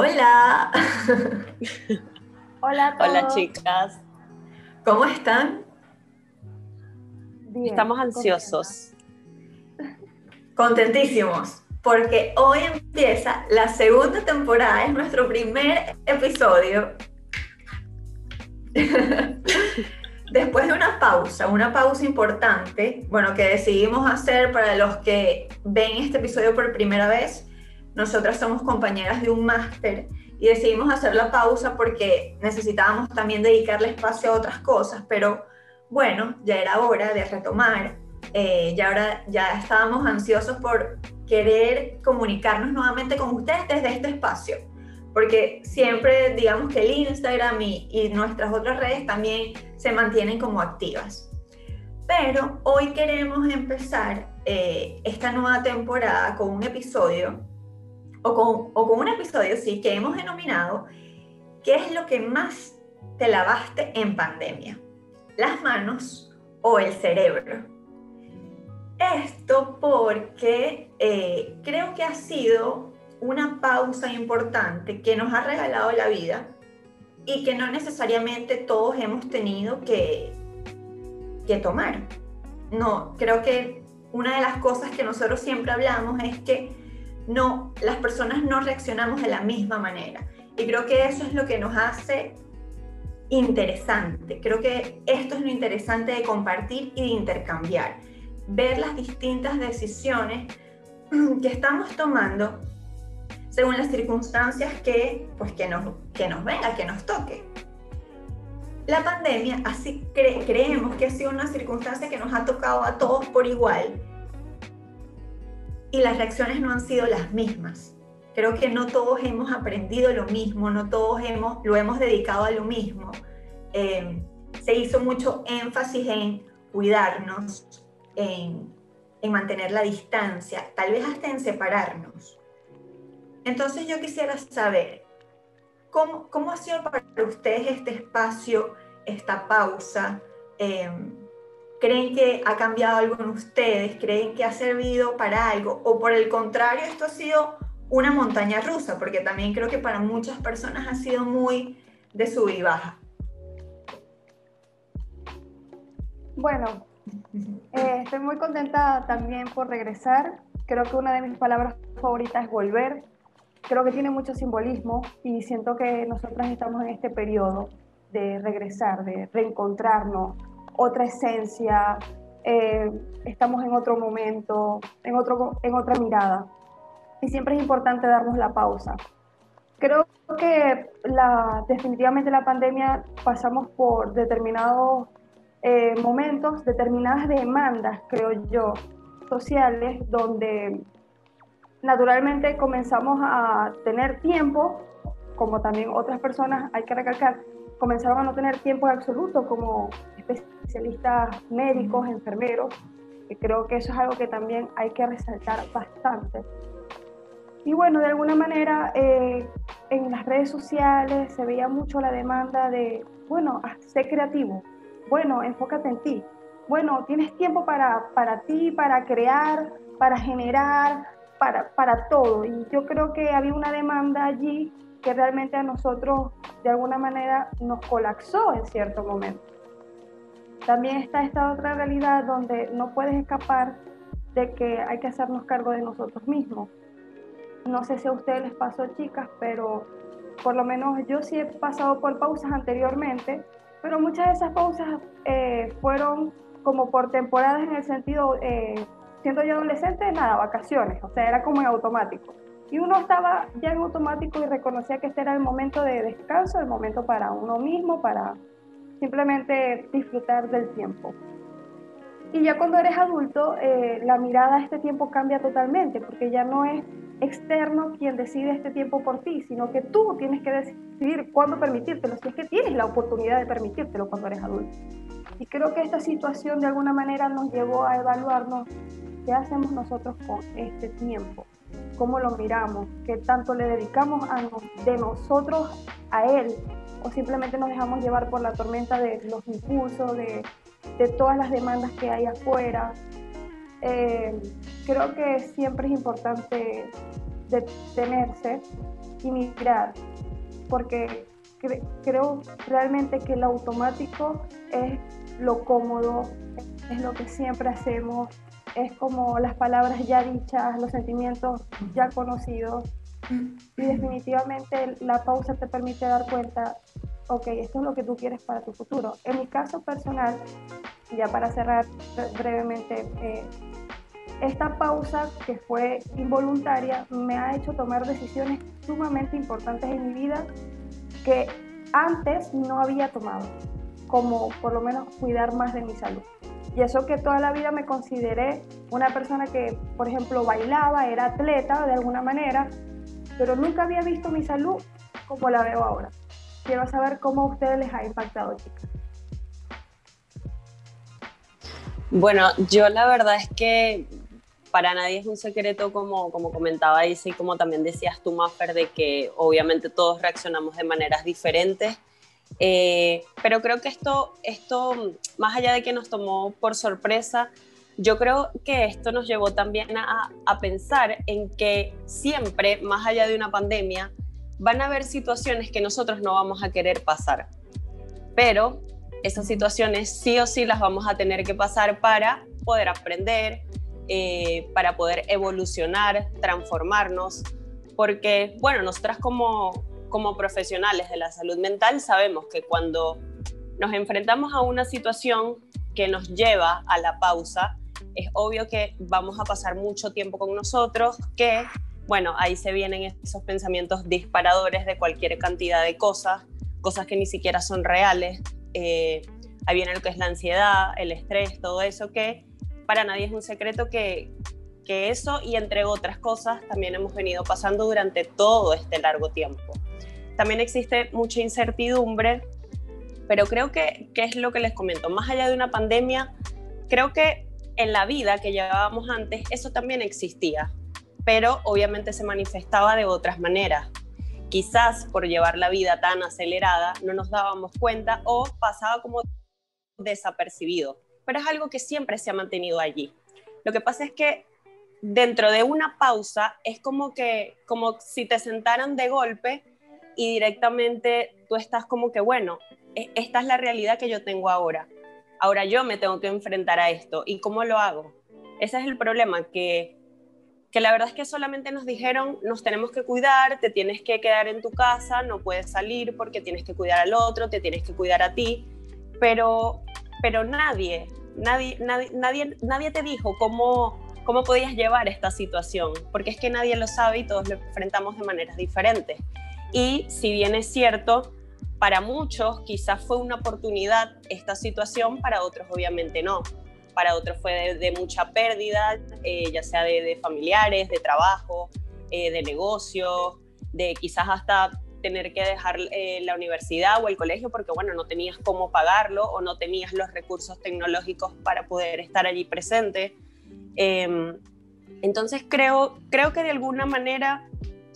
Hola. Hola. Hola chicas. ¿Cómo están? Bien, Estamos ansiosos. Contentísimos, porque hoy empieza la segunda temporada, es nuestro primer episodio. Después de una pausa, una pausa importante, bueno, que decidimos hacer para los que ven este episodio por primera vez, nosotras somos compañeras de un máster y decidimos hacer la pausa porque necesitábamos también dedicarle espacio a otras cosas, pero bueno, ya era hora de retomar, eh, ya, ahora, ya estábamos ansiosos por querer comunicarnos nuevamente con ustedes desde este espacio, porque siempre digamos que el Instagram y, nuestras otras redes también se mantienen como activas. Pero hoy queremos empezar eh, esta nueva temporada con un episodio o con, o con un episodio, sí, que hemos denominado ¿Qué es lo que más te lavaste en pandemia? ¿Las manos o el cerebro? Esto porque eh, creo que ha sido una pausa importante que nos ha regalado la vida y que no necesariamente todos hemos tenido que, que tomar. No, creo que una de las cosas que nosotros siempre hablamos es que no, las personas no reaccionamos de la misma manera. Y creo que eso es lo que nos hace interesante. Creo que esto es lo interesante de compartir y de intercambiar. Ver las distintas decisiones que estamos tomando según las circunstancias que, pues, que, nos, que nos venga, que nos toque. La pandemia, así creemos que ha sido una circunstancia que nos ha tocado a todos por igual y las reacciones no han sido las mismas. Creo que no todos hemos aprendido lo mismo, no todos hemos, lo hemos dedicado a lo mismo. Eh, se hizo mucho énfasis en cuidarnos, en, en mantener la distancia, tal vez hasta en separarnos. Entonces yo quisiera saber, ¿cómo, cómo ha sido para ustedes este espacio, esta pausa? Eh, ¿Creen que ha cambiado algo en ustedes? ¿Creen que ha servido para algo? ¿O por el contrario, esto ha sido una montaña rusa? Porque también creo que para muchas personas ha sido muy de sub y baja. Bueno, eh, estoy muy contenta también por regresar. Creo que una de mis palabras favoritas es volver. Creo que tiene mucho simbolismo y siento que nosotras estamos en este periodo de regresar, de reencontrarnos, otra esencia, eh, estamos en otro momento, en, otro, en otra mirada. Y siempre es importante darnos la pausa. Creo que la, definitivamente la pandemia pasamos por determinados eh, momentos, determinadas demandas, creo yo, sociales, donde naturalmente comenzamos a tener tiempo, como también otras personas, hay que recalcar, comenzaron a no tener tiempo en absoluto como especialistas médicos, enfermeros, y creo que eso es algo que también hay que resaltar bastante. Y bueno, de alguna manera eh, en las redes sociales se veía mucho la demanda de, bueno, sé creativo, bueno, enfócate en ti, bueno, tienes tiempo para, para ti, para crear, para generar, para, para todo. Y yo creo que había una demanda allí que realmente a nosotros de alguna manera nos colapsó en cierto momento. También está esta otra realidad donde no puedes escapar de que hay que hacernos cargo de nosotros mismos. No sé si a ustedes les pasó, chicas, pero por lo menos yo sí he pasado por pausas anteriormente, pero muchas de esas pausas eh, fueron como por temporadas en el sentido, eh, siendo yo adolescente, nada, vacaciones, o sea, era como en automático. Y uno estaba ya en automático y reconocía que este era el momento de descanso, el momento para uno mismo, para simplemente disfrutar del tiempo. Y ya cuando eres adulto, eh, la mirada a este tiempo cambia totalmente, porque ya no es externo quien decide este tiempo por ti, sino que tú tienes que decidir cuándo permitírtelo, si es que tienes la oportunidad de permitírtelo cuando eres adulto. Y creo que esta situación de alguna manera nos llevó a evaluarnos qué hacemos nosotros con este tiempo cómo lo miramos, qué tanto le dedicamos a de nosotros a él, o simplemente nos dejamos llevar por la tormenta de los impulsos, de, de todas las demandas que hay afuera. Eh, creo que siempre es importante detenerse y mirar, porque creo realmente que el automático es lo cómodo, es lo que siempre hacemos, es como las palabras ya dichas, los sentimientos ya conocidos. Y definitivamente la pausa te permite dar cuenta, ok, esto es lo que tú quieres para tu futuro. En mi caso personal, ya para cerrar brevemente, eh, esta pausa que fue involuntaria me ha hecho tomar decisiones sumamente importantes en mi vida que antes no había tomado, como por lo menos cuidar más de mi salud. Y eso que toda la vida me consideré una persona que, por ejemplo, bailaba, era atleta de alguna manera, pero nunca había visto mi salud como la veo ahora. Quiero saber cómo a ustedes les ha impactado, chicas. Bueno, yo la verdad es que para nadie es un secreto, como, como comentaba Isa y como también decías tú, Maffer, de que obviamente todos reaccionamos de maneras diferentes. Eh, pero creo que esto, esto, más allá de que nos tomó por sorpresa, yo creo que esto nos llevó también a, a pensar en que siempre, más allá de una pandemia, van a haber situaciones que nosotros no vamos a querer pasar. Pero esas situaciones sí o sí las vamos a tener que pasar para poder aprender, eh, para poder evolucionar, transformarnos, porque, bueno, nosotras como, como profesionales de la salud mental sabemos que cuando nos enfrentamos a una situación que nos lleva a la pausa, es obvio que vamos a pasar mucho tiempo con nosotros, que, bueno, ahí se vienen esos pensamientos disparadores de cualquier cantidad de cosas, cosas que ni siquiera son reales. Eh, ahí viene lo que es la ansiedad, el estrés, todo eso que para nadie es un secreto que, que eso y entre otras cosas también hemos venido pasando durante todo este largo tiempo. También existe mucha incertidumbre, pero creo que, que es lo que les comento, más allá de una pandemia, creo que en la vida que llevábamos antes eso también existía, pero obviamente se manifestaba de otras maneras. Quizás por llevar la vida tan acelerada no nos dábamos cuenta o pasaba como desapercibido pero es algo que siempre se ha mantenido allí. Lo que pasa es que dentro de una pausa es como que, como si te sentaran de golpe y directamente tú estás como que, bueno, e, esta es la realidad que yo tengo ahora. Ahora yo me tengo que enfrentar a esto. ¿Y cómo lo hago? Ese es el problema, que, que la verdad es que solamente nos dijeron, nos tenemos que cuidar, te tienes que quedar en tu casa, no puedes salir porque tienes que cuidar al otro, te tienes que cuidar a ti, pero, pero nadie, nadie, nadie, nadie, te dijo cómo, cómo podías llevar esta situación, porque es que nadie lo sabe y todos lo enfrentamos de maneras diferentes. Y si bien es cierto, para muchos quizás fue una oportunidad esta situación, para otros obviamente no. Para otros fue de, mucha pérdida, eh, ya sea de, familiares, de trabajo, eh, de negocios, de quizás hasta tener que dejar eh, la universidad o el colegio porque, bueno, no tenías cómo pagarlo o no tenías los recursos tecnológicos para poder estar allí presente. Em, entonces creo, creo que de alguna manera,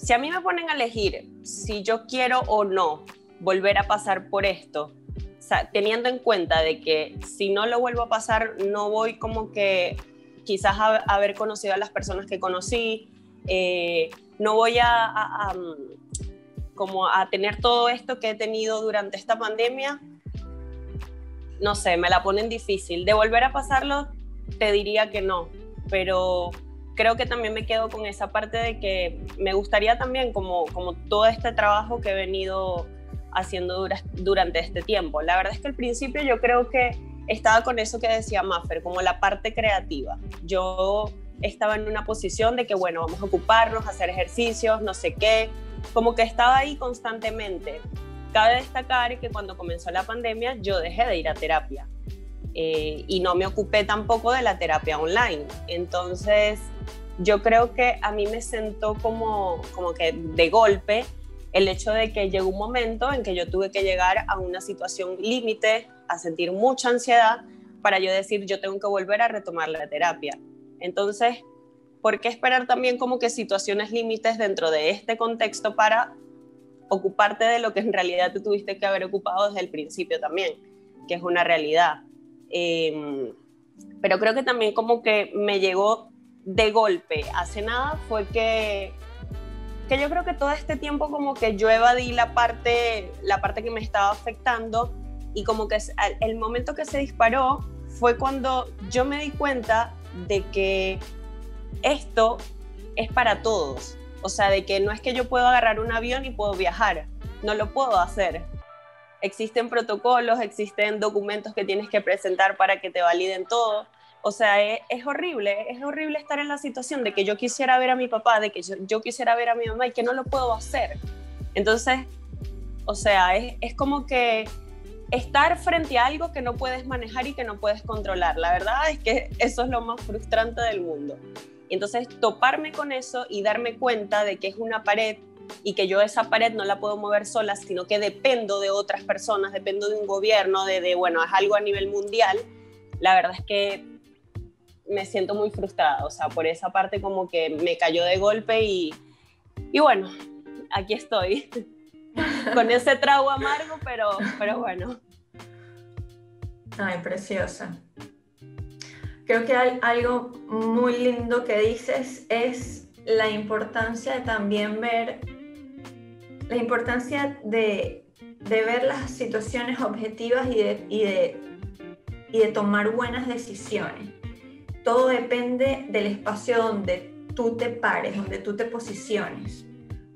si a mí me ponen a elegir si yo quiero o no volver a pasar por esto, teniendo en cuenta de que si no lo vuelvo a pasar, no voy como que quizás a, haber conocido a las personas que conocí, eh, no voy a, como a tener todo esto que he tenido durante esta pandemia, no sé, me la ponen difícil. De volver a pasarlo, te diría que no, pero creo que también me quedo con esa parte de que me gustaría también, como, como todo este trabajo que he venido haciendo durante este tiempo. La verdad es que al principio yo creo que estaba con eso que decía Maffer, como la parte creativa. Yo estaba en una posición de que, bueno, vamos a ocuparnos, hacer ejercicios, no sé qué, como que estaba ahí constantemente. Cabe destacar que cuando comenzó la pandemia yo dejé de ir a terapia eh, y no me ocupé tampoco de la terapia online. Entonces yo creo que a mí me sentó como, como que de golpe el hecho de que llegó un momento en que yo tuve que llegar a una situación límite, a sentir mucha ansiedad para yo decir yo tengo que volver a retomar la terapia. Entonces ¿por qué esperar también como que situaciones límites dentro de este contexto para ocuparte de lo que en realidad te tuviste que haber ocupado desde el principio también, que es una realidad? Em, pero creo que también como que me llegó de golpe. Hace nada fue que que yo creo que todo este tiempo como que yo evadí la parte, la parte que me estaba afectando y como que el momento que se disparó fue cuando yo me di cuenta de que esto es para todos. O sea, de que no es que yo puedo agarrar un avión y puedo viajar, no lo puedo hacer. Existen protocolos, existen documentos que tienes que presentar para que te validen todo. O sea, es, horrible, es horrible estar en la situación de que yo quisiera ver a mi papá, de que yo, quisiera ver a mi mamá y que no lo puedo hacer. Entonces, o sea, es, es como que estar frente a algo que no puedes manejar y que no puedes controlar. La verdad es que eso es lo más frustrante del mundo. Entonces, toparme con eso y darme cuenta de que es una pared y que yo esa pared no la puedo mover sola, sino que dependo de otras personas, dependo de un gobierno, de, de bueno, es algo a nivel mundial, la verdad es que me siento muy frustrada, o sea, por esa parte como que me cayó de golpe y, y bueno, aquí estoy, con ese trago amargo, pero, pero bueno. Ay, preciosa. Creo que algo muy lindo que dices es la importancia de también ver, la importancia de, de ver las situaciones objetivas y de, y de, y de tomar buenas decisiones todo depende del espacio donde tú te pares, donde tú te posiciones.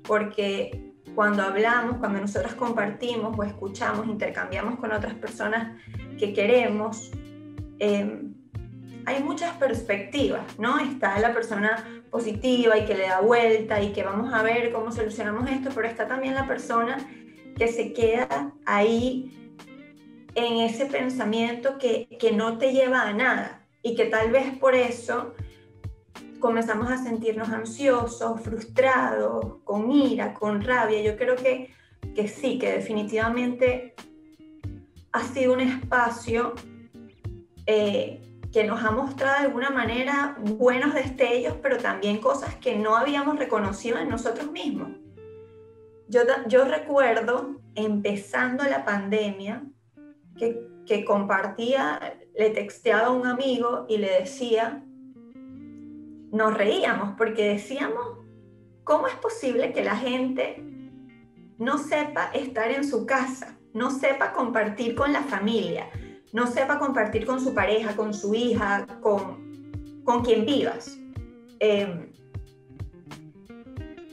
Porque cuando hablamos, cuando nosotros compartimos o escuchamos, intercambiamos con otras personas que queremos, em, hay muchas perspectivas, ¿no? Está la persona positiva y que le da vuelta y que vamos a ver cómo solucionamos esto, pero está también la persona que se queda ahí en ese pensamiento que, que no te lleva a nada, y que tal vez por eso comenzamos a sentirnos ansiosos, frustrados, con ira, con rabia. Yo creo que, que sí, que definitivamente ha sido un espacio eh, que nos ha mostrado de alguna manera buenos destellos, pero también cosas que no habíamos reconocido en nosotros mismos. Yo, recuerdo empezando la pandemia que, que compartía le texteaba a un amigo y le decía, nos reíamos porque decíamos, ¿cómo es posible que la gente no sepa estar en su casa, no sepa compartir con la familia, no sepa compartir con su pareja, con su hija, con, con quien vivas? Em,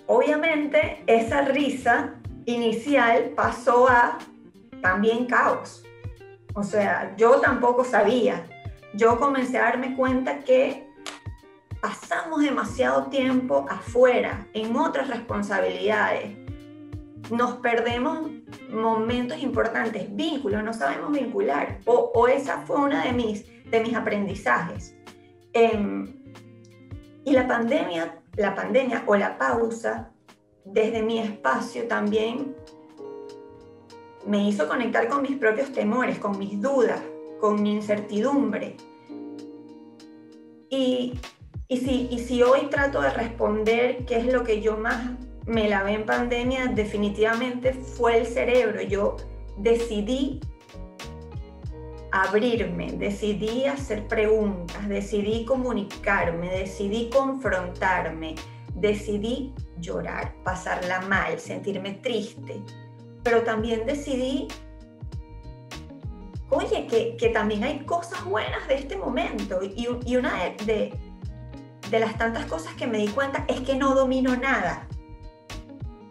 obviamente esa risa inicial pasó a también caos o sea, yo tampoco sabía. Yo comencé a darme cuenta que pasamos demasiado tiempo afuera, en otras responsabilidades. Nos perdemos momentos importantes, vínculos, no sabemos vincular. O, esa fue una de mis, de mis aprendizajes. Em, y la pandemia, la pandemia o la pausa desde mi espacio también me hizo conectar con mis propios temores, con mis dudas, con mi incertidumbre. Y, si, y si hoy trato de responder qué es lo que yo más me lavé en pandemia, definitivamente fue el cerebro. Yo decidí abrirme, decidí hacer preguntas, decidí comunicarme, decidí confrontarme, decidí llorar, pasarla mal, sentirme triste, pero también decidí, oye, que, también hay cosas buenas de este momento. Y, una de, de, las tantas cosas que me di cuenta es que no domino nada.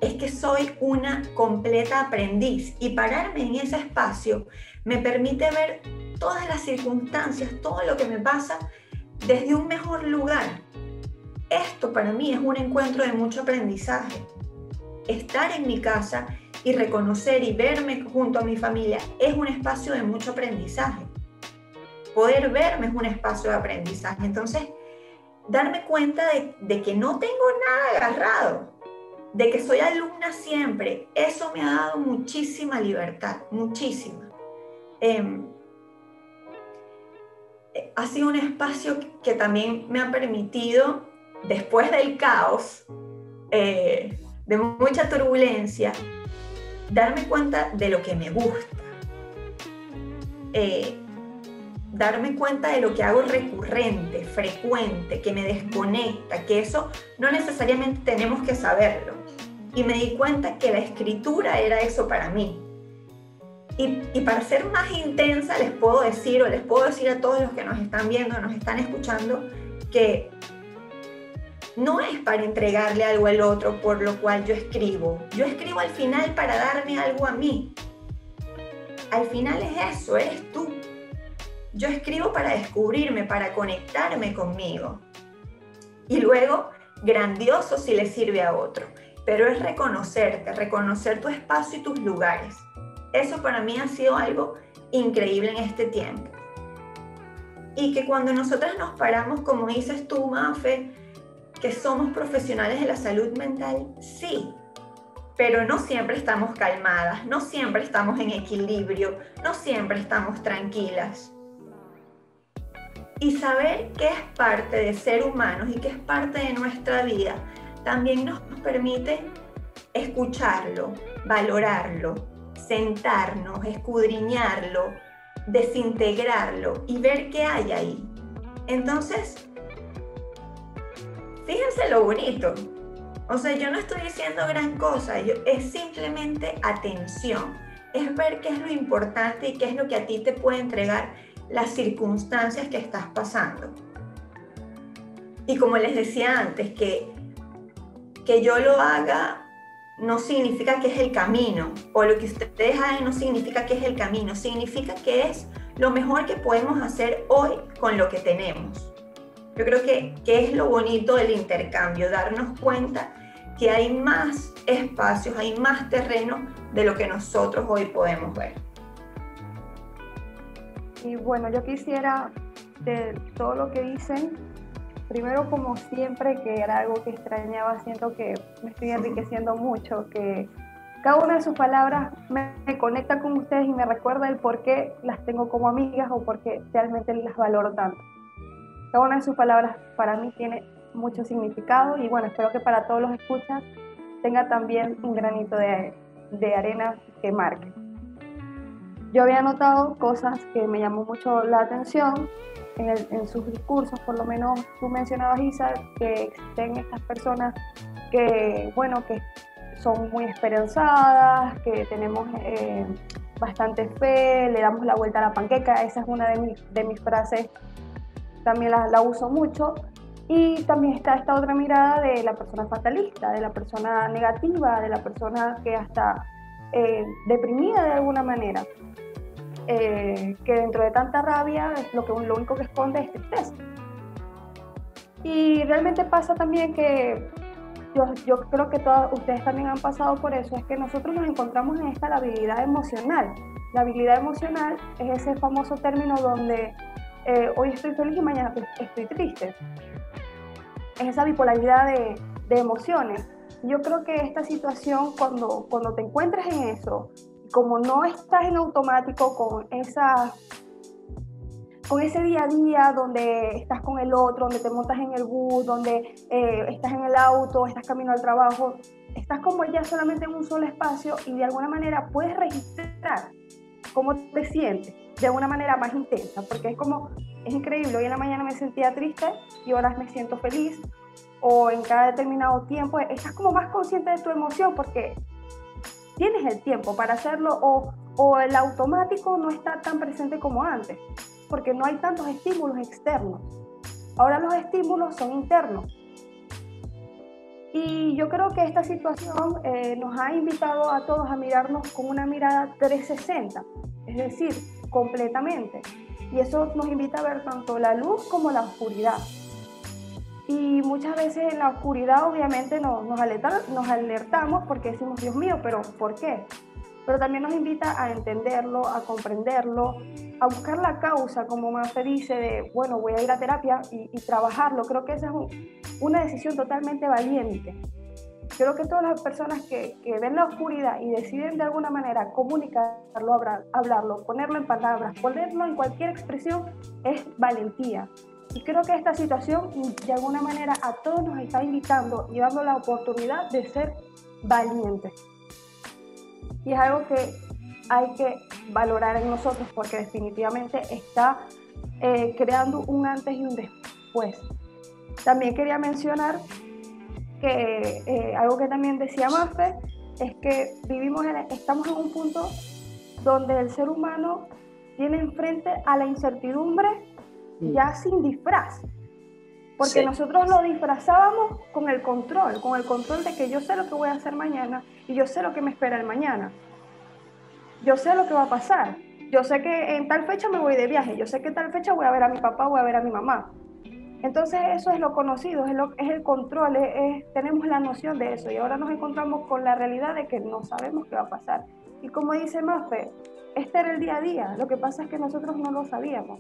Es que soy una completa aprendiz y pararme en ese espacio me permite ver todas las circunstancias, todo lo que me pasa desde un mejor lugar. Esto para mí es un encuentro de mucho aprendizaje. Estar en mi casa y reconocer y verme junto a mi familia es un espacio de mucho aprendizaje. Poder verme es un espacio de aprendizaje. Entonces, darme cuenta de, que no tengo nada agarrado, de que soy alumna siempre, eso me ha dado muchísima libertad, muchísima. Em, ha sido un espacio que también me ha permitido, después del caos, eh, de mucha turbulencia, darme cuenta de lo que me gusta, eh, darme cuenta de lo que hago recurrente, frecuente, que me desconecta, que eso no necesariamente tenemos que saberlo. Y me di cuenta que la escritura era eso para mí. Y, para ser más intensa les puedo decir o les puedo decir a todos los que nos están viendo, nos están escuchando, que no es para entregarle algo al otro por lo cual yo escribo. Yo escribo al final para darme algo a mí. Al final es eso, eres tú. Yo escribo para descubrirme, para conectarme conmigo. Y luego, grandioso si le sirve a otro. Pero es reconocerte, reconocer tu espacio y tus lugares. Eso para mí ha sido algo increíble en este tiempo. Y que cuando nosotras nos paramos, como dices tú, Mafe, que somos profesionales de la salud mental, sí, pero no siempre estamos calmadas, no siempre estamos en equilibrio, no siempre estamos tranquilas. Y saber que es parte de ser humanos y que es parte de nuestra vida también nos permite escucharlo, valorarlo, sentarnos, escudriñarlo, desintegrarlo y ver qué hay ahí. Entonces, fíjense lo bonito. O sea, yo no estoy diciendo gran cosa, yo, es simplemente atención, es ver qué es lo importante y qué es lo que a ti te puede entregar las circunstancias que estás pasando. Y como les decía antes, que, que yo lo haga no significa que es el camino, o lo que ustedes hagan no significa que es el camino, significa que es lo mejor que podemos hacer hoy con lo que tenemos. Yo creo que, que es lo bonito del intercambio, darnos cuenta que hay más espacios, hay más terreno de lo que nosotros hoy podemos ver. Y bueno, yo quisiera de todo lo que dicen, primero como siempre, que era algo que extrañaba, siento que me estoy enriqueciendo mucho, que cada una de sus palabras me, me, conecta con ustedes y me recuerda el por qué las tengo como amigas o por qué realmente las valoro tanto. Cada una de sus palabras para mí tiene mucho significado y bueno, espero que para todos los escuchas tenga también un granito de, de arena que marque. Yo había notado cosas que me llamó mucho la atención en, el, en, sus discursos, por lo menos tú mencionabas, Isa, que existen estas personas que, bueno, que son muy esperanzadas, que tenemos eh, bastante fe, le damos la vuelta a la panqueca, esa es una de, mi, de mis frases también la, la, uso mucho. Y también está esta otra mirada de la persona fatalista, de la persona negativa, de la persona que hasta eh, deprimida de alguna manera, eh, que dentro de tanta rabia lo, que, lo único que esconde es tristeza. Y realmente pasa también que yo, yo creo que todos ustedes también han pasado por eso, es que nosotros nos encontramos en esta habilidad emocional. La habilidad emocional es ese famoso término donde eh, hoy estoy feliz y mañana estoy triste. Es esa bipolaridad de, de, emociones. Yo creo que esta situación, cuando, cuando te encuentras en eso, como no estás en automático con esa con ese día a día donde estás con el otro, donde te montas en el bus, donde eh, estás en el auto, estás camino al trabajo, estás como ya solamente en un solo espacio y de alguna manera puedes registrar cómo te sientes de una manera más intensa, porque es como, es increíble, hoy en la mañana me sentía triste y ahora me siento feliz, o en cada determinado tiempo, estás como más consciente de tu emoción porque tienes el tiempo para hacerlo o, el automático no está tan presente como antes, porque no hay tantos estímulos externos. Ahora los estímulos son internos. Y yo creo que esta situación eh, nos ha invitado a todos a mirarnos con una mirada 360, es decir, completamente. Y eso nos invita a ver tanto la luz como la oscuridad. Y muchas veces en la oscuridad obviamente nos, nos, nos alertamos porque decimos, Dios mío, pero ¿por qué? Pero también nos invita a entenderlo, a comprenderlo, a buscar la causa, como se dice, de, bueno, voy a ir a terapia y, y trabajarlo. Creo que esa es un, una decisión totalmente valiente. Creo que todas las personas que, que, ven la oscuridad y deciden de alguna manera comunicarlo, hablar, hablarlo, ponerlo en palabras, ponerlo en cualquier expresión, es valentía. Y creo que esta situación de alguna manera a todos nos está invitando y dando la oportunidad de ser valientes. Y es algo que hay que valorar en nosotros porque definitivamente está eh, creando un antes y un después. También quería mencionar que eh, algo que también decía Mafe es que vivimos estamos en un punto donde el ser humano tiene enfrente a la incertidumbre ya sin disfraz. Porque nosotros lo disfrazábamos con el control, con el control de que yo sé lo que voy a hacer mañana y yo sé lo que me espera el mañana. Yo sé lo que va a pasar. Yo sé que en tal fecha me voy de viaje. Yo sé que en tal fecha voy a ver a mi papá, voy a ver a mi mamá. Entonces eso es lo conocido, es, es el control, es, tenemos la noción de eso y ahora nos encontramos con la realidad de que no sabemos qué va a pasar. Y como dice Mafe, este era el día a día, lo que pasa es que nosotros no lo sabíamos.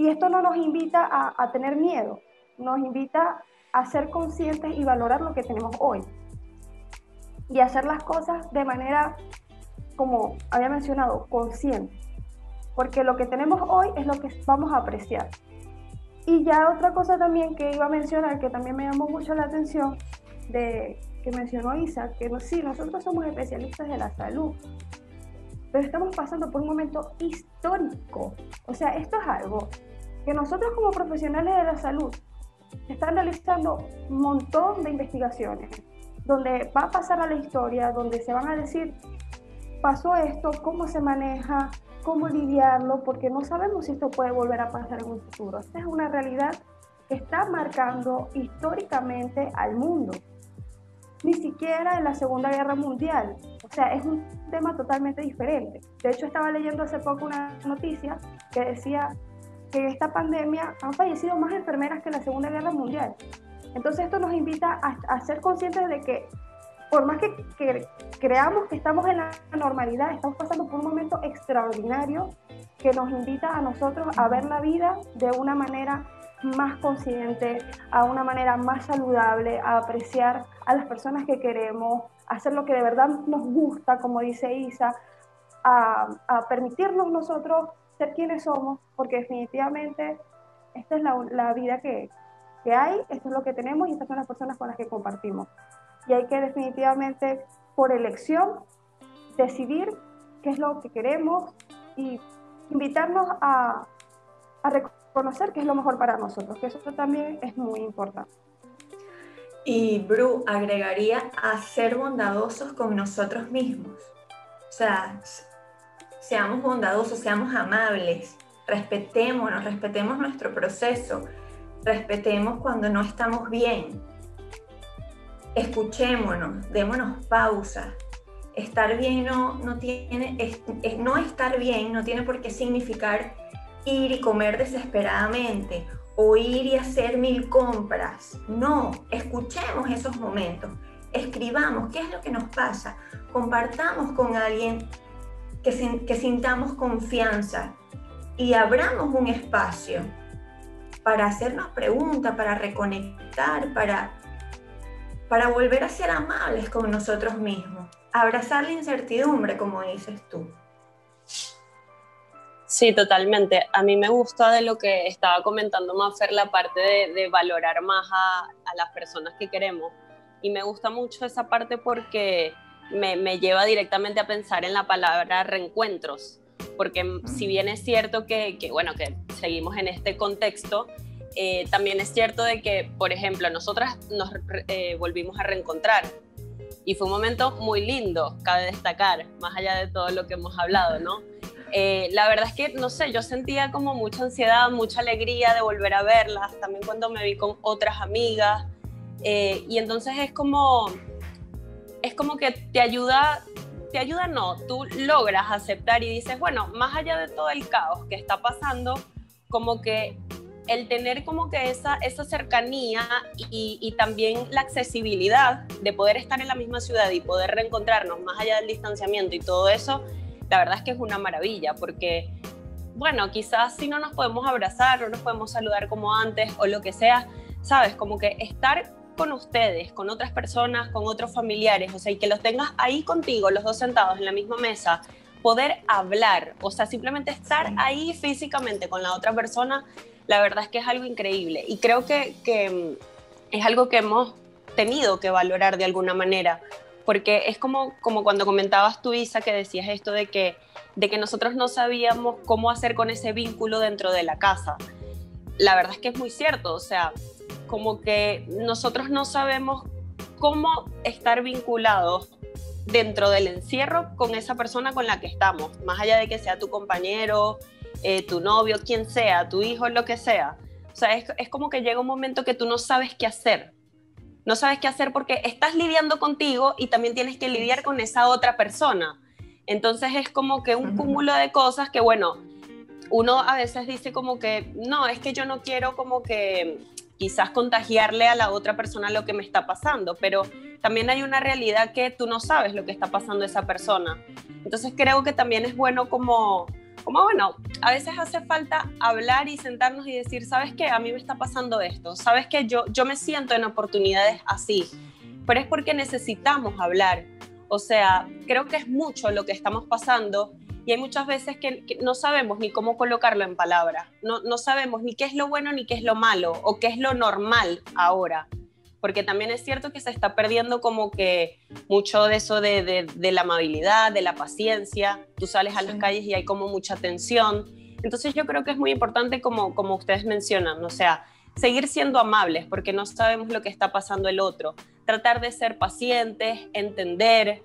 Y esto no nos invita a, tener miedo, nos invita a ser conscientes y valorar lo que tenemos hoy. Y hacer las cosas de manera, como había mencionado, consciente. Porque lo que tenemos hoy es lo que vamos a apreciar. Y ya otra cosa también que iba a mencionar, que también me llamó mucho la atención, de que mencionó Isa, que sí, nosotros somos especialistas de la salud, pero estamos pasando por un momento histórico. O sea, esto es algo que nosotros como profesionales de la salud están realizando un montón de investigaciones, donde va a pasar a la historia, donde se van a decir, pasó esto, cómo se maneja, cómo lidiarlo, porque no sabemos si esto puede volver a pasar en un futuro. Esta es una realidad que está marcando históricamente al mundo. Ni siquiera en la Segunda Guerra Mundial. O sea, es un tema totalmente diferente. De hecho, estaba leyendo hace poco una noticia que decía que en esta pandemia han fallecido más enfermeras que en la Segunda Guerra Mundial. Entonces esto nos invita a, a ser conscientes de que por más que, creamos que estamos en la normalidad, estamos pasando por un momento extraordinario que nos invita a nosotros a ver la vida de una manera más consciente, a una manera más saludable, a apreciar a las personas que queremos, a hacer lo que de verdad nos gusta, como dice Isa, a, permitirnos nosotros ser quienes somos, porque definitivamente esta es la, vida que, que hay, esto es lo que tenemos y estas son las personas con las que compartimos y hay que definitivamente por elección decidir qué es lo que queremos y invitarnos a, a reconocer qué es lo mejor para nosotros, que eso también es muy importante. Y Bru agregaría a ser bondadosos con nosotros mismos. O sea, seamos bondadosos, seamos amables, respetémonos, respetemos nuestro proceso, respetemos cuando no estamos bien, escuchémonos, démonos pausa. Estar bien no, no tiene, no estar bien no tiene por qué significar ir y comer desesperadamente o ir y hacer mil compras. No, escuchemos esos momentos, escribamos qué es lo que nos pasa, compartamos con alguien que, sintamos confianza y abramos un espacio para hacernos preguntas, para reconectar, para para volver a ser amables con nosotros mismos, abrazar la incertidumbre, como dices tú. Sí, totalmente. A mí me gusta de lo que estaba comentando Mafer, la parte de, valorar más a, las personas que queremos. Y me gusta mucho esa parte porque me, lleva directamente a pensar en la palabra reencuentros. Porque si bien es cierto que, que, bueno, que seguimos en este contexto, eh, también es cierto de que, por ejemplo, nosotras nos eh, volvimos a reencontrar y fue un momento muy lindo, cabe destacar, más allá de todo lo que hemos hablado, ¿no? Eh, la verdad es que, no sé, yo sentía como mucha ansiedad, mucha alegría de volver a verlas, también cuando me vi con otras amigas, y entonces es como, es como que te ayuda, te ayuda no, tú logras aceptar y dices, bueno, más allá de todo el caos que está pasando, como que el tener como que esa, esa cercanía y, también la accesibilidad de poder estar en la misma ciudad y poder reencontrarnos más allá del distanciamiento y todo eso, la verdad es que es una maravilla porque, bueno, quizás si no nos podemos abrazar, no nos podemos saludar como antes o lo que sea, sabes, como que estar con ustedes, con otras personas, con otros familiares, o sea, y que los tengas ahí contigo, los dos sentados en la misma mesa, poder hablar, o sea, simplemente estar ahí físicamente con la otra persona, la verdad es que es algo increíble y creo que, mm, es algo que hemos tenido que valorar de alguna manera, porque es como, como cuando comentabas tú, Isa, que decías esto de que, de que nosotros no sabíamos cómo hacer con ese vínculo dentro de la casa. La verdad es que es muy cierto, o sea, como que nosotros no sabemos cómo estar vinculados dentro del encierro con esa persona con la que estamos, más allá de que sea tu compañero, eh, tu novio, quien sea, tu hijo, lo que sea. O sea, es, es como que llega un momento que tú no sabes qué hacer. No sabes qué hacer porque estás lidiando contigo y también tienes que lidiar con esa otra persona. Entonces es como que un cúmulo de cosas que, bueno, uno a veces dice como que, no, es que yo no quiero como que quizás contagiarle a la otra persona lo que me está pasando, pero también hay una realidad que tú no sabes lo que está pasando esa persona. Entonces creo que también es bueno como, como bueno, a veces hace falta hablar y sentarnos y decir, ¿sabes qué? A mí me está pasando esto, ¿sabes qué? Yo, yo me siento en oportunidades así, pero es porque necesitamos hablar. O sea, creo que es mucho lo que estamos pasando y hay muchas veces que, no sabemos ni cómo colocarlo en palabras, no, no sabemos ni qué es lo bueno ni qué es lo malo o qué es lo normal ahora. Porque también es cierto que se está perdiendo como que mucho de eso de, de, la amabilidad, de la paciencia, tú sales a las calles y hay como mucha tensión, entonces yo creo que es muy importante como, como ustedes mencionan, o sea, seguir siendo amables porque no sabemos lo que está pasando el otro, tratar de ser pacientes, entender,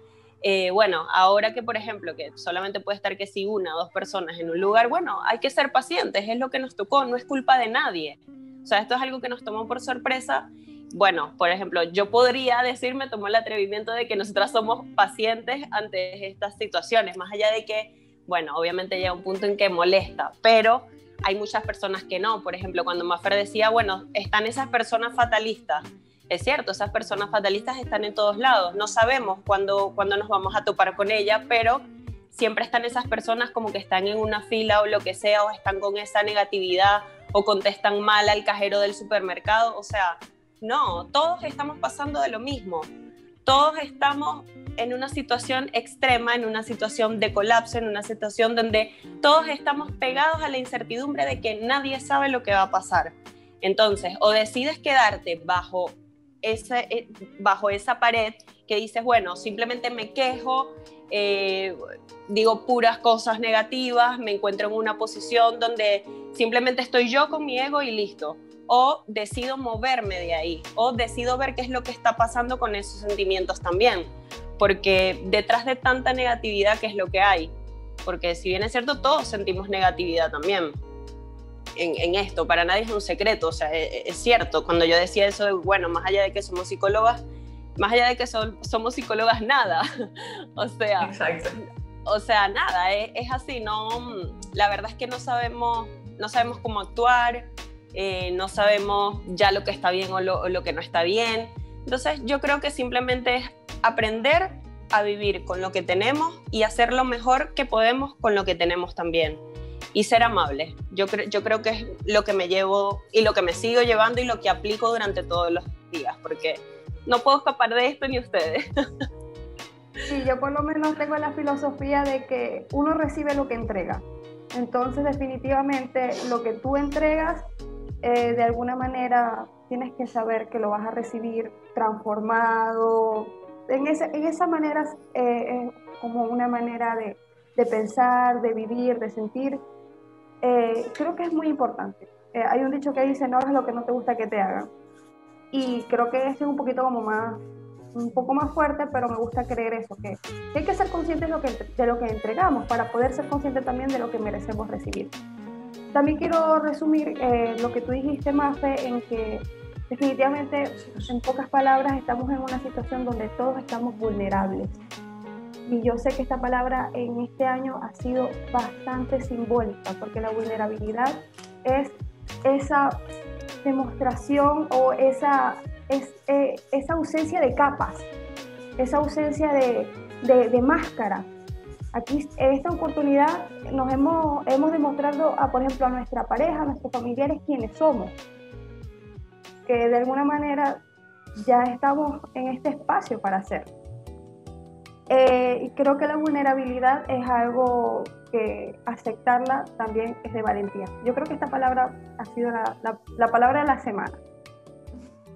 eh, bueno, ahora que por ejemplo, que solamente puede estar que si una o dos personas en un lugar, bueno, hay que ser pacientes, es lo que nos tocó, no es culpa de nadie. O sea, esto es algo que nos tomó por sorpresa. Bueno, por ejemplo, yo podría decirme, tomó el atrevimiento de que nosotras somos pacientes ante estas situaciones, más allá de que, bueno, obviamente llega un punto en que molesta, pero hay muchas personas que no. Por ejemplo, cuando Maffer decía, bueno, están esas personas fatalistas es cierto, esas personas fatalistas están en todos lados. No sabemos cuándo, cuándo nos vamos a topar con ella, pero siempre están esas personas como que están en una fila o lo que sea, o están con esa negatividad, o contestan mal al cajero del supermercado. O sea, no, todos estamos pasando de lo mismo. Todos estamos en una situación extrema, en una situación de colapso, en una situación donde todos estamos pegados a la incertidumbre de que nadie sabe lo que va a pasar. Entonces, o decides quedarte bajo eh, bajo esa pared que dices, bueno, simplemente me quejo, eh, digo puras cosas negativas, me encuentro en una posición donde simplemente estoy yo con mi ego y listo. O decido moverme de ahí, o decido ver qué es lo que está pasando con esos sentimientos también. Porque detrás de tanta negatividad, ¿qué es lo que hay? Porque si bien es cierto, todos sentimos negatividad también en, esto, para nadie es un secreto, o sea, es, e, es, cierto, cuando yo decía eso, bueno, más allá de que somos psicólogas, más allá de que somos psicólogas, nada, o sea, o sea, nada, es, es, así, no, la verdad es que no sabemos, no sabemos cómo actuar, eh, no sabemos ya lo que está bien o lo, o lo que no está bien, entonces yo creo que simplemente es aprender a vivir con lo que tenemos y hacer lo mejor que podemos con lo que tenemos también y ser amable. Yo, yo creo que es lo que me llevo y lo que me sigo llevando y lo que aplico durante todos los días, porque no puedo escapar de esto ni ustedes. Sí, yo por lo menos tengo la filosofía de que uno recibe lo que entrega. Entonces, definitivamente, lo que tú entregas, eh, de alguna manera, tienes que saber que lo vas a recibir transformado. En, ese, en esa manera, eh, es como una manera de, de pensar, de vivir, de sentir eh, creo que es muy importante. Eh, hay un dicho que dice, no hagas lo que no te gusta que te hagan. Y creo que este es un poquito como más, un poco más fuerte, pero me gusta creer eso, que, hay que ser conscientes de lo que, de lo que entregamos para poder ser conscientes también de lo que merecemos recibir. También quiero resumir eh, lo que tú dijiste, Mafe, en que definitivamente, en pocas palabras, estamos en una situación donde todos estamos vulnerables y yo sé que esta palabra en este año ha sido bastante simbólica, porque la vulnerabilidad es esa demostración o esa, es, eh, esa ausencia de capas, esa ausencia de, de, máscara. Aquí, en esta oportunidad, nos hemos, hemos demostrado, a, por ejemplo, a nuestra pareja, a nuestros familiares, quienes somos. Que de alguna manera ya estamos en este espacio para hacer. Eh, y creo que la vulnerabilidad es algo que aceptarla también es de valentía. Yo creo que esta palabra ha sido la, la, palabra de la semana.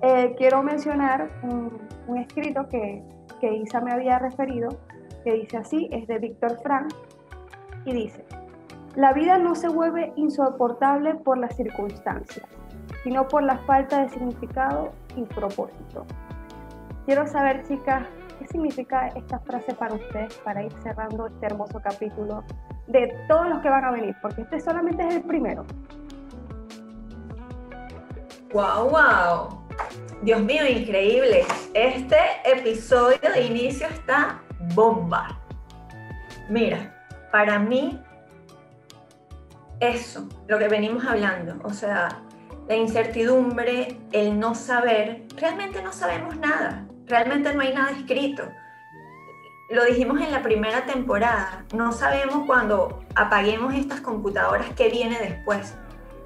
Eh, quiero mencionar un, un escrito que, que, Isa me había referido, que dice así, es de Víctor Frank, y dice, la vida no se vuelve insoportable por las circunstancias, sino por la falta de significado y propósito. quiero saber, chicas, ¿qué significa esta frase para ustedes para ir cerrando este hermoso capítulo de todos los que van a venir? Porque este solamente es el primero. ¡Wow, wow! Dios mío, increíble. Este episodio de inicio está bomba. Mira, para mí, eso, lo que venimos hablando, o sea, la incertidumbre, el no saber, realmente no sabemos nada, realmente no hay nada escrito. Lo dijimos en la primera temporada, no sabemos cuando apaguemos estas computadoras qué viene después.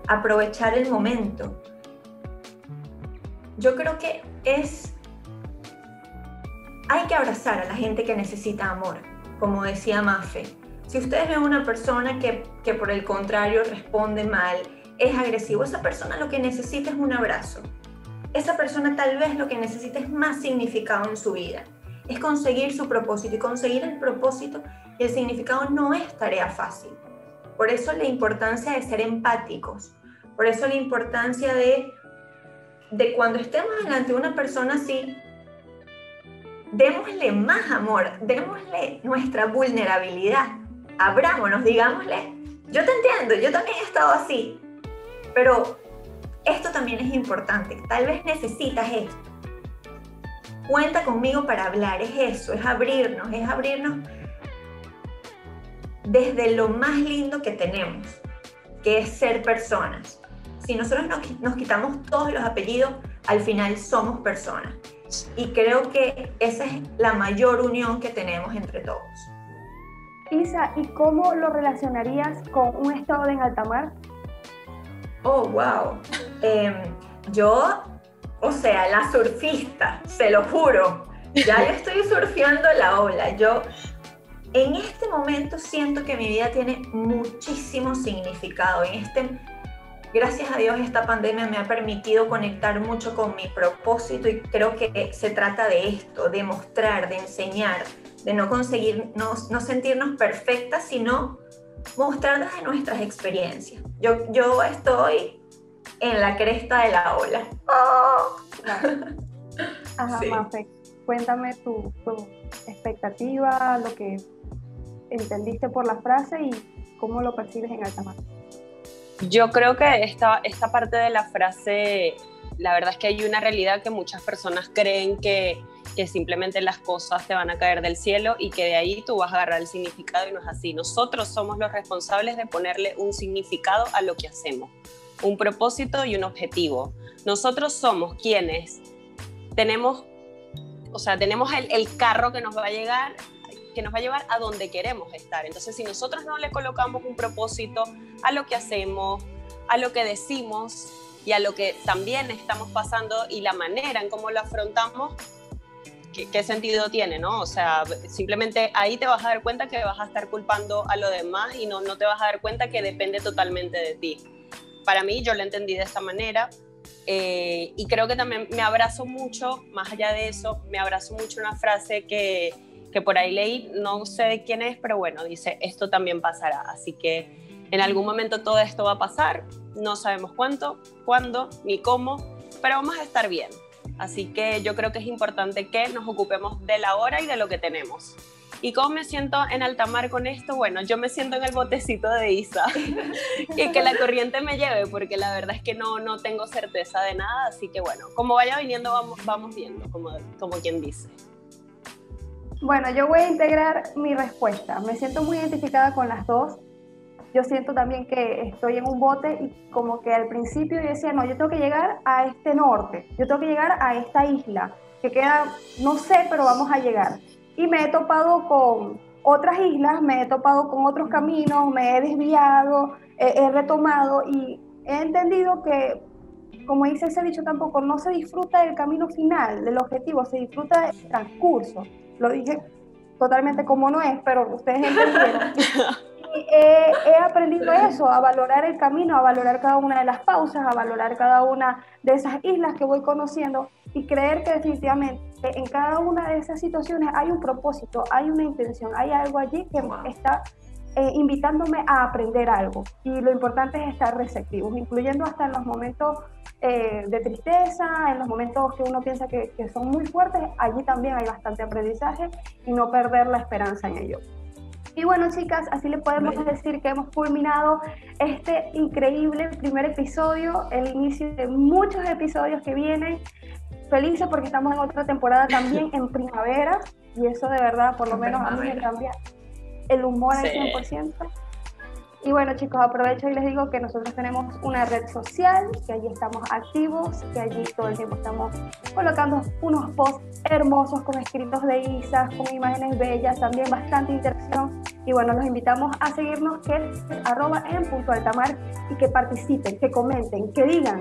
Aprovechar el momento. Yo creo que es... Hay que abrazar a la gente que necesita amor, como decía Mafe. Si ustedes ven una persona que, que por el contrario responde mal, es agresivo, esa persona lo que necesita es un abrazo. Esa persona tal vez lo que necesita es más significado en su vida. Es conseguir su propósito y conseguir el propósito y el significado no es tarea fácil. Por eso la importancia de ser empáticos. Por eso la importancia de, de cuando estemos delante de una persona así, démosle más amor, démosle nuestra vulnerabilidad, abrámonos, digámosle, yo te entiendo, yo también he estado así, pero esto también es importante, tal vez necesitas esto. Cuenta conmigo para hablar, es eso, es abrirnos, es abrirnos desde lo más lindo que tenemos, que es ser personas. Si nosotros nos, nos quitamos todos los apellidos, al final somos personas. Y creo que esa es la mayor unión que tenemos entre todos. Isa, ¿y cómo lo relacionarías con un estado en alta mar? Oh, wow. Em, yo, o sea, la surfista, se lo juro. Ya yo estoy surfeando la ola. Yo en este momento siento que mi vida tiene muchísimo significado. En este, gracias a Dios, esta pandemia me ha permitido conectar mucho con mi propósito y creo que se trata de esto, de mostrar, de enseñar, de no conseguir, no, no sentirnos perfectas, sino mostrar desde nuestras experiencias. Yo, yo estoy en la cresta de la ola. Oh. Ajá, Mafe, cuéntame tu, tu, expectativa, lo que entendiste por la frase y cómo lo percibes en alta mar. Yo creo que esta, esta parte de la frase, la verdad es que hay una realidad que muchas personas creen que que simplemente las cosas te van a caer del cielo y que de ahí tú vas a agarrar el significado y no es así. Nosotros somos los responsables de ponerle un significado a lo que hacemos, un propósito y un objetivo. Nosotros somos quienes tenemos, o sea, tenemos el, carro que nos va a llegar que nos va a llevar a donde queremos estar. Entonces, si nosotros no le colocamos un propósito a lo que hacemos, a lo que decimos y a lo que también estamos pasando y la manera en cómo lo afrontamos, ¿qué, sentido tiene, no? O sea, simplemente ahí te vas a dar cuenta que vas a estar culpando a lo demás y no, no te vas a dar cuenta que depende totalmente de ti. Para mí, yo lo entendí de esta manera eh, y creo que también me abrazo mucho, más allá de eso, me abrazo mucho una frase que, que por ahí leí, no sé de quién es, pero bueno, dice, esto también pasará. Así que en algún momento todo esto va a pasar, no sabemos cuánto, cuándo, ni cómo, pero vamos a estar bien. Así que yo creo que es importante que nos ocupemos de la hora y de lo que tenemos. ¿Y cómo me siento en alta mar con esto? Bueno, yo me siento en el botecito de Isa y que la corriente me lleve, porque la verdad es que no, no tengo certeza de nada, así que bueno, como vaya viniendo vamos, vamos viendo, como, como quien dice. Bueno, yo voy a integrar mi respuesta. Me siento muy identificada con las dos yo siento también que estoy en un bote y como que al principio yo decía, no, yo tengo que llegar a este norte, yo tengo que llegar a esta isla, que queda, no sé, pero vamos a llegar. Y me he topado con otras islas, me he topado con otros caminos, me he desviado, he retomado y he entendido que, como dice ese dicho tampoco, no se disfruta del camino final, del objetivo, se disfruta del transcurso. Lo dije totalmente como no es, pero ustedes entendieron. he, aprendido eso, a valorar el camino, a valorar cada una de las pausas, a valorar cada una de esas islas que voy conociendo y creer que definitivamente en cada una de esas situaciones hay un propósito, hay una intención, hay algo allí que está eh, invitándome a aprender algo. Y lo importante es estar receptivos, incluyendo hasta en los momentos eh, de tristeza, en los momentos que uno piensa que, que son muy fuertes, allí también hay bastante aprendizaje y no perder la esperanza en ello. Y bueno, chicas, así le podemos decir que hemos culminado este increíble primer episodio, el inicio de muchos episodios que vienen. Felices porque estamos en otra temporada también en primavera y eso de verdad, por lo menos a mí me cambia el humor al 100%. Y bueno chicos, aprovecho y les digo que nosotros tenemos una red social, que allí estamos activos, que allí todo el tiempo estamos colocando unos posts hermosos con escritos de Isas, con imágenes bellas, también bastante interacción. Y bueno, los invitamos a seguirnos que es arroba en punto altamar y que participen, que comenten, que digan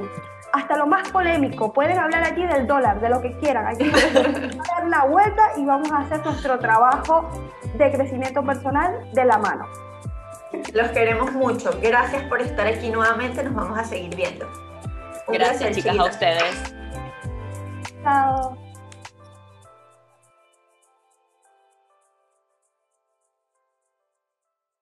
hasta lo más polémico. Pueden hablar allí del dólar, de lo que quieran. Aquí vamos a dar la vuelta y vamos a hacer nuestro trabajo de crecimiento personal de la mano. Los queremos mucho. Gracias por estar aquí nuevamente. Nos vamos a seguir viendo. Gracias, chicas, a ustedes. Chao.